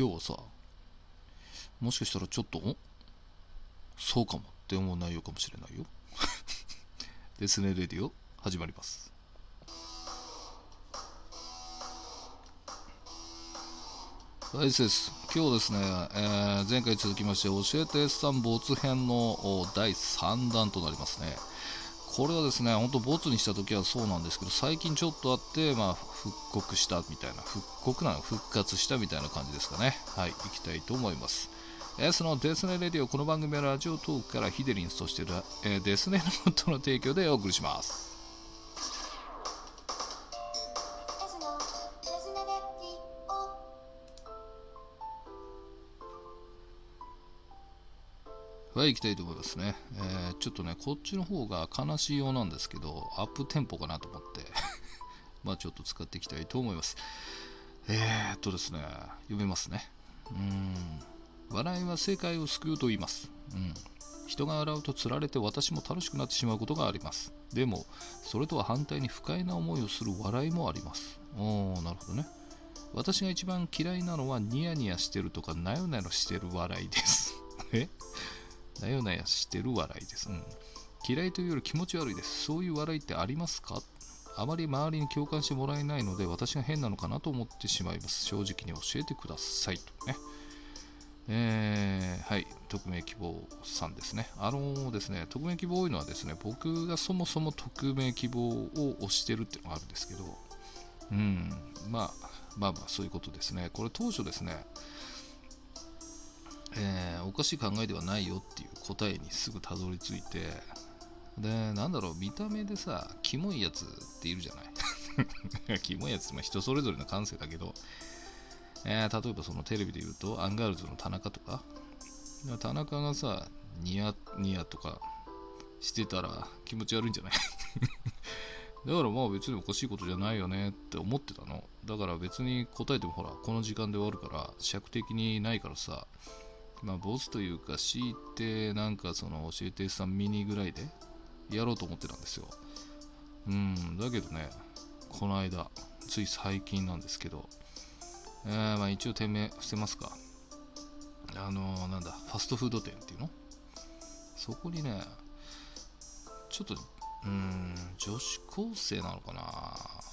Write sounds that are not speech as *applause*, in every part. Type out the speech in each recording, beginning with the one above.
今日はさもしかしたらちょっとそうかもって思う内容かもしれないよ。*laughs* ですねレディオ始まります。はいです。今日ですね、えー、前回続きまして教えて S さん没編の第3弾となりますね。これはですね、本当、ボツにした時はそうなんですけど、最近ちょっとあって、まあ、復刻したみたいな、復刻なの？復活したみたいな感じですかね。はい、行きたいと思います。え、そのデスネレディオ、この番組はラジオトークからヒデリンスとしてる、えー、デスネロボットの提供でお送りします。はい、行きたいと思いますね。えー、ちょっとね、こっちの方が悲しいようなんですけど、アップテンポかなと思って *laughs* まあちょっと使っていきたいと思います。えー、っとですね、読みますね。うん。笑いは世界を救うと言います。うん。人が笑うとつられて私も楽しくなってしまうことがあります。でも、それとは反対に不快な思いをする笑いもあります。おー、なるほどね。私が一番嫌いなのはニヤニヤしてるとかなよなよしてる笑いです。*laughs* え？なよなやしてる笑いです、うん。嫌いというより気持ち悪いです。そういう笑いってありますか？あまり周りに共感してもらえないので私が変なのかなと思ってしまいます。正直に教えてください。とね。えー、はい、匿名希望さんですね。あのですね、匿名希望多いのはですね、僕がそもそも匿名希望を押してるっていうのがあるんですけど、うん、まあ、まあまあ、そういうことですね。これ当初ですね、えー、おかしい考えではないよっていう答えにすぐたどり着いてでなんだろう見た目でさキモいやつっているじゃない。*laughs* キモいやつって人それぞれの感性だけど、えー、例えばそのテレビで言うとアンガールズの田中とか。田中がさニヤニヤとかしてたら気持ち悪いんじゃない？*laughs* だからまあ別におかしいことじゃないよねって思ってたの。だから別に答えてもほら、この時間で終わるから尺的にないからさ、まあ、ボスというか、強いて、なんかその、教えてさんミニぐらいでやろうと思ってたんですよ。うん、だけどね、この間、つい最近なんですけど、えー、まあ一応店名伏せますか。あのー、なんだ、ファストフード店っていうの？そこにね、ちょっと、うん、女子高生なのかな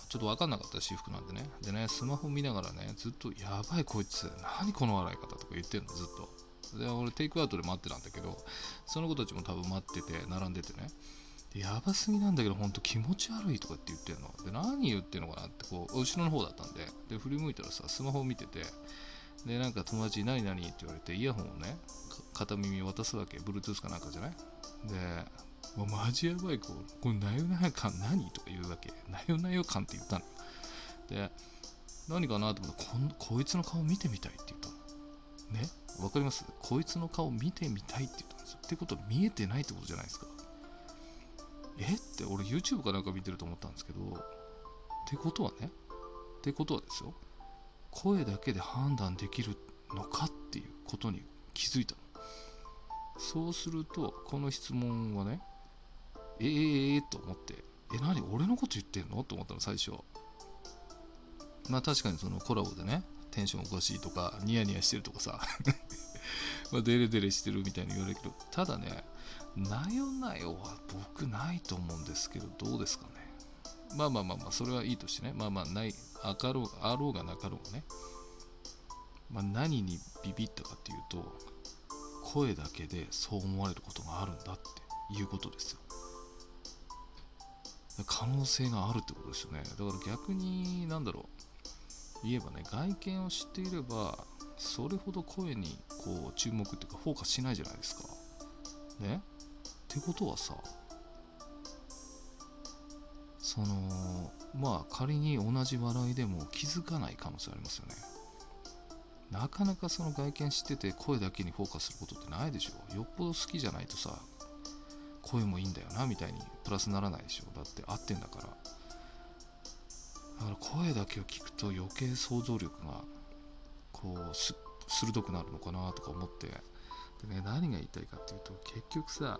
ちょっと分かんなかった私服なんでね。でね、スマホ見ながらね、ずっと、やばいこいつ、何この笑い方とか言ってんの、ずっと。で俺テイクアウトで待ってたんだけどその子たちも多分待ってて並んでてね。やばすぎなんだけどほんと気持ち悪いとかって言ってんの。で何言ってんのかなってこう後ろの方だったんで。で振り向いたらさスマホを見ててでなんか友達何何って言われてイヤホンをね片耳渡すわけ。Bluetooth かなんかじゃない？でもうマジやばい子これなよなよ感何とか言うわけ。なよなよ感って言ったの。で何かなと思ってここいつの顔見てみたいって言ったの。ね？わかります？こいつの顔見てみたいって言ったんですよ。ってことは見えてないってことじゃないですか。え？って俺 YouTube かなんか見てると思ったんですけど、ってことはね、ってことはですよ、声だけで判断できるのかっていうことに気づいたの。そうすると、この質問はね、えー、えー、と思って、え、何？俺のこと言ってんの？と思ったの、最初。まあ確かにそのコラボでね、テンションおかしいとか、ニヤニヤしてるとかさ *laughs* まあデレデレしてるみたいに言われるけど、ただね、なよなよは僕ないと思うんですけど、どうですかね。まあまあまあまあ、それはいいとしてね、まあまあ、ない、あかろう、あろうがなかろうがね、まあ、何にビビったかっていうと、声だけでそう思われることがあるんだっていうことですよ。可能性があるってことですよね。だから逆に、なんだろう、言えばね外見を知っていればそれほど声にこう注目っていうかフォーカスしないじゃないですか。ね？ってことはさそのまあ仮に同じ笑いでも気づかない可能性ありますよね。なかなかその外見知ってて声だけにフォーカスすることってないでしょ。よっぽど好きじゃないとさ声もいいんだよなみたいにプラスならないでしょ。だって合ってんだから。声だけを聞くと余計想像力がこう鋭くなるのかなとか思って。で、ね、何が言いたいかっていうと結局さ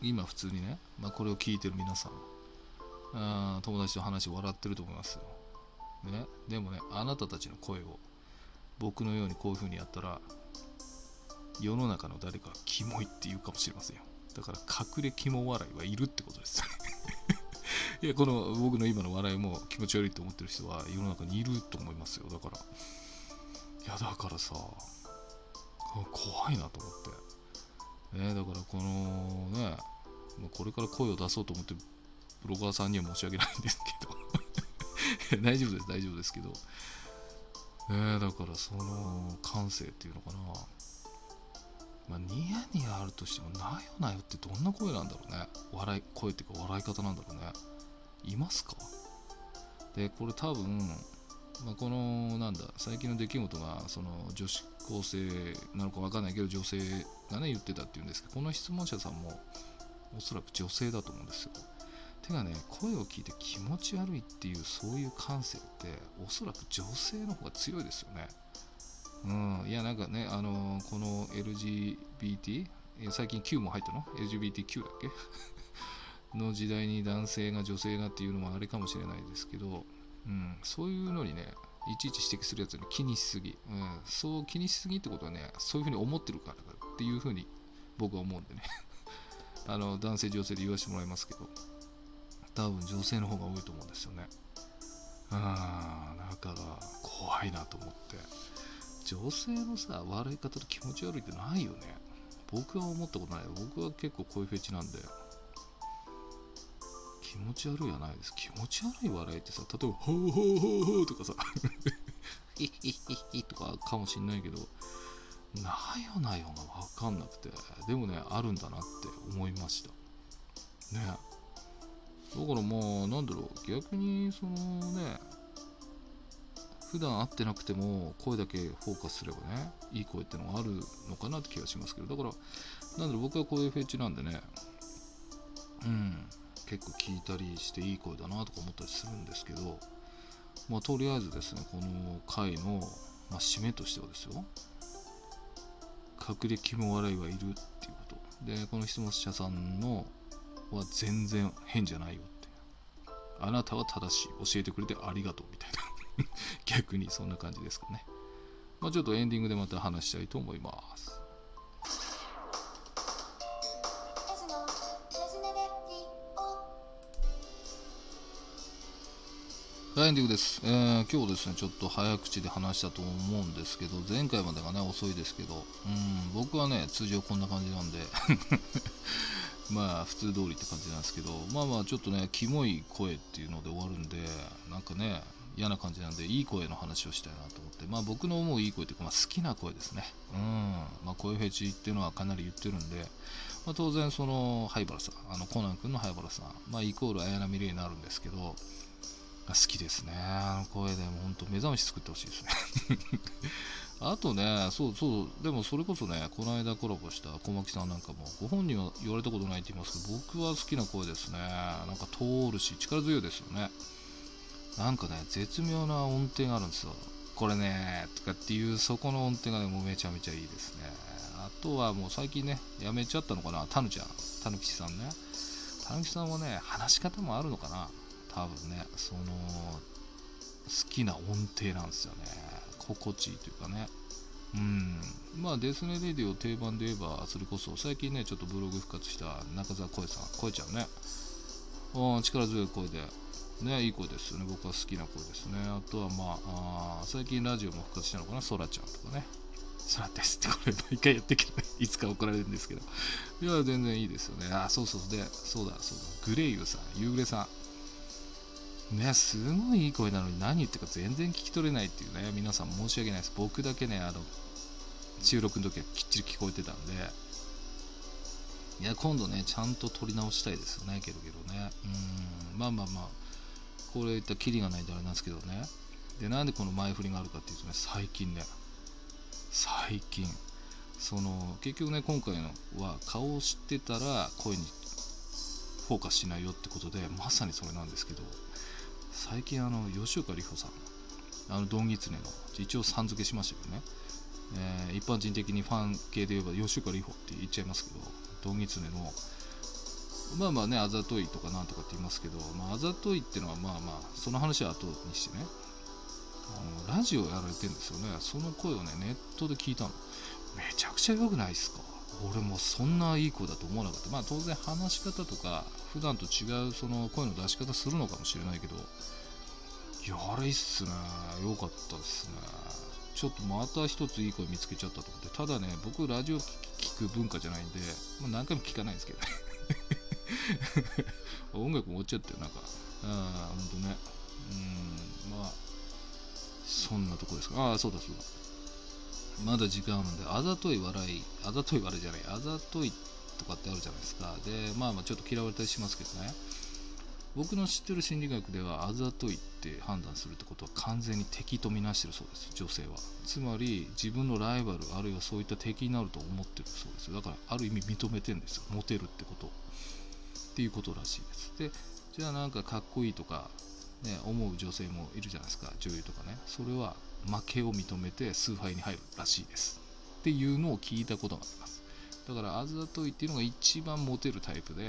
今普通にね、まあ、これを聞いてる皆さんあ友達と話笑ってると思いますよ、ね、でもねあなたたちの声を僕のようにこういう風にやったら世の中の誰かがキモいって言うかもしれませんよ。だから隠れキモ笑いはいるってことですよね。いやこの僕の今の笑いも気持ち悪いと思ってる人は世の中にいると思いますよだから。いやだからさ怖いなと思って。ねだからこのねこれから声を出そうと思ってブロガーさんには申し訳ないんですけど。*laughs* 大丈夫です大丈夫ですけど。ねだからその感性っていうのかな。まあ、ニヤニヤあるとしても、なよなよってどんな声なんだろうね。笑い、声っていうか笑い方なんだろうね。いますか？で、これ多分、まあ、この、なんだ、最近の出来事が、その、女子高生なのかわかんないけど、女性がね、言ってたっていうんですけど、この質問者さんも、おそらく女性だと思うんですよ。てかね、声を聞いて気持ち悪いっていう、そういう感性って、おそらく女性の方が強いですよね。うん、いや、なんかね、あのー、この LGBT、最近 Q も入ったの ?LGBTQ だっけ？の時代に男性が女性がっていうのもあれかもしれないですけど、うん、そういうのにね、いちいち指摘するやつに気にしすぎ、うん、そう気にしすぎってことはね、そういうふうに思ってるからだっていうふうに僕は思うんでね *laughs* あの男性女性で言わせてもらいますけど、多分女性の方が多いと思うんですよね。ああ、だから怖いなと思って。女性のさ、笑い方と気持ち悪いってないよね。僕は思ったことない。僕は結構こういうフェチなんで。気持ち悪いはないです。気持ち悪い笑いってさ、例えば、ほうほうほうほうとかさ、ヒヒヒヒとかかもしんないけど、なよなよがわかんなくて、でもね、あるんだなって思いました。ね。だからまあ、なんだろう、逆に、そのね、普段会ってなくても声だけフォーカスすればねいい声ってのがあるのかなって気がしますけどだからなんだろう僕はこういうフェチなんでねうん結構聞いたりしていい声だなとか思ったりするんですけどまあとりあえずですねこの回の、まあ、締めとしてはですよ。隠れ気も笑いはいるっていうこと。でこの質問者さんのは全然変じゃないよってあなたは正しい。教えてくれてありがとうみたいな。*laughs* 逆にそんな感じですかね。まあ、ちょっとエンディングでまた話したいと思います。エンディングです、えー、今日ですね、ちょっと早口で話したと思うんですけど、前回までがね、遅いですけど、うん、僕はね、通常こんな感じなんで *laughs* まあ、普通通りって感じなんですけど、まあまあ、ちょっとね、キモい声っていうので終わるんで、なんかね、嫌な感じなんで、いい声の話をしたいなと思って、まあ僕の思ういい声というか、まあ、好きな声ですね。うん。まあ声フェチっていうのはかなり言ってるんで、まあ、当然その、灰原さん、あのコナン君の灰原さん、まあイコール綾波レイになるんですけど、が好きですね。あの声でも本当目覚まし作ってほしいですね。*laughs* あとね、そうそう、でもそれこそね、この間コラボした小牧さんなんかも、ご本人は言われたことないって言いますけど、僕は好きな声ですね。なんか通るし、力強いですよね。なんかね、絶妙な音程があるんですよ。これね、とかっていう、そこの音程がね、もうめちゃめちゃいいですね。あとはもう最近ね、やめちゃったのかな、たぬちゃん、たぬきさんね。たぬきさんはね、話し方もあるのかな、多分ね、その、好きな音程なんですよね。心地いいというかね。うん。まあ、デスネレディオ定番で言えば、それこそ、最近ね、ちょっとブログ復活した中澤声さん、声ちゃんね。うん、力強い声で、ね、いい声ですよね。僕は好きな声ですね。あとはまあ、最近ラジオも復活したのかな、そらちゃんとかね。そらですってこれ毎回やってけど、*laughs* いつか怒られるんですけど。いや、全然いいですよね。あ、そうそう。で、そうだ、そうだ。グレイユさん、夕暮れさん。ね、すごいいい声なのに何言ってるか全然聞き取れないっていうね、皆さん申し訳ないです。僕だけね、あの、収録の時はきっちり聞こえてたんで、いや、今度ね、ちゃんと撮り直したいですよね、けどけどね。うん、まあまあまあ。これ言ったらキリがないんであれなんですけどね。で、なんでこの前振りがあるかっていうとね、最近ね、最近、その、結局ね、今回のは顔を知ってたら声にフォーカスしないよってことで、まさにそれなんですけど、最近あの、吉岡里帆さん、あの、ドンギツネの、一応さん付けしましたけどね、えー、一般人的にファン系で言えば吉岡里帆って言っちゃいますけど、ドンギツネの。まあまあね、あざといとかなんとかって言いますけど、まあ、あざといってのはまあまあ、その話は後にしてね、あのラジオやられてるんですよね。その声をねネットで聞いたの。めちゃくちゃ良くないですか？俺もそんないい声だと思わなかった。まあ当然話し方とか普段と違うその声の出し方するのかもしれないけどいやあれいいっすね。良かったですね。ちょっとまた一ついい声見つけちゃったと思って。ただね僕ラジオ聞く文化じゃないんで、まあ、何回も聞かないんですけどね。*laughs* 音楽も終わっちゃったよなんか。ああほんとね。うんまあそんなとこですか。ああそうだそうだ。まだ時間あるんで、あざとい笑い、あざとい笑いじゃない、あざといとかってあるじゃないですか。で、まあまあちょっと嫌われたりしますけどね。僕の知ってる心理学ではあざといって判断するってことは完全に敵とみなしてるそうです。女性は。つまり自分のライバルあるいはそういった敵になると思ってるそうです。だからある意味認めてるんですよ。モテるってことっていうことらしいです。でじゃあなんかかっこいいとかね思う女性もいるじゃないですか。女優とかね。それは負けを認めて崇拝に入るらしいです。っていうのを聞いたことがあります。だからあざといっていうのが一番モテるタイプで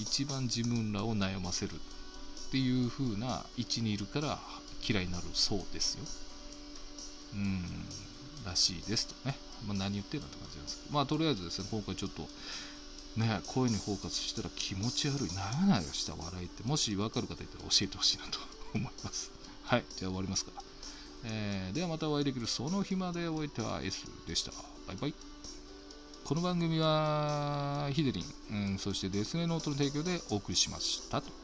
一番自分らを悩ませるっていう風な位置にいるから嫌いになるそうですよ。うんらしいですとね、まあ、何言ってんだって感じなんですけど。まあとりあえずですね今回ちょっとね声にフォーカスしたら気持ち悪い。ならないした笑いってもし分かる方いたら教えてほしいなと思います。*laughs* はいじゃあ終わりますかえー、ではまたお会いできるその日までおいては S でした。バイバイ。この番組はヒデリン、うん、そしてデスネノートの提供でお送りしましたと。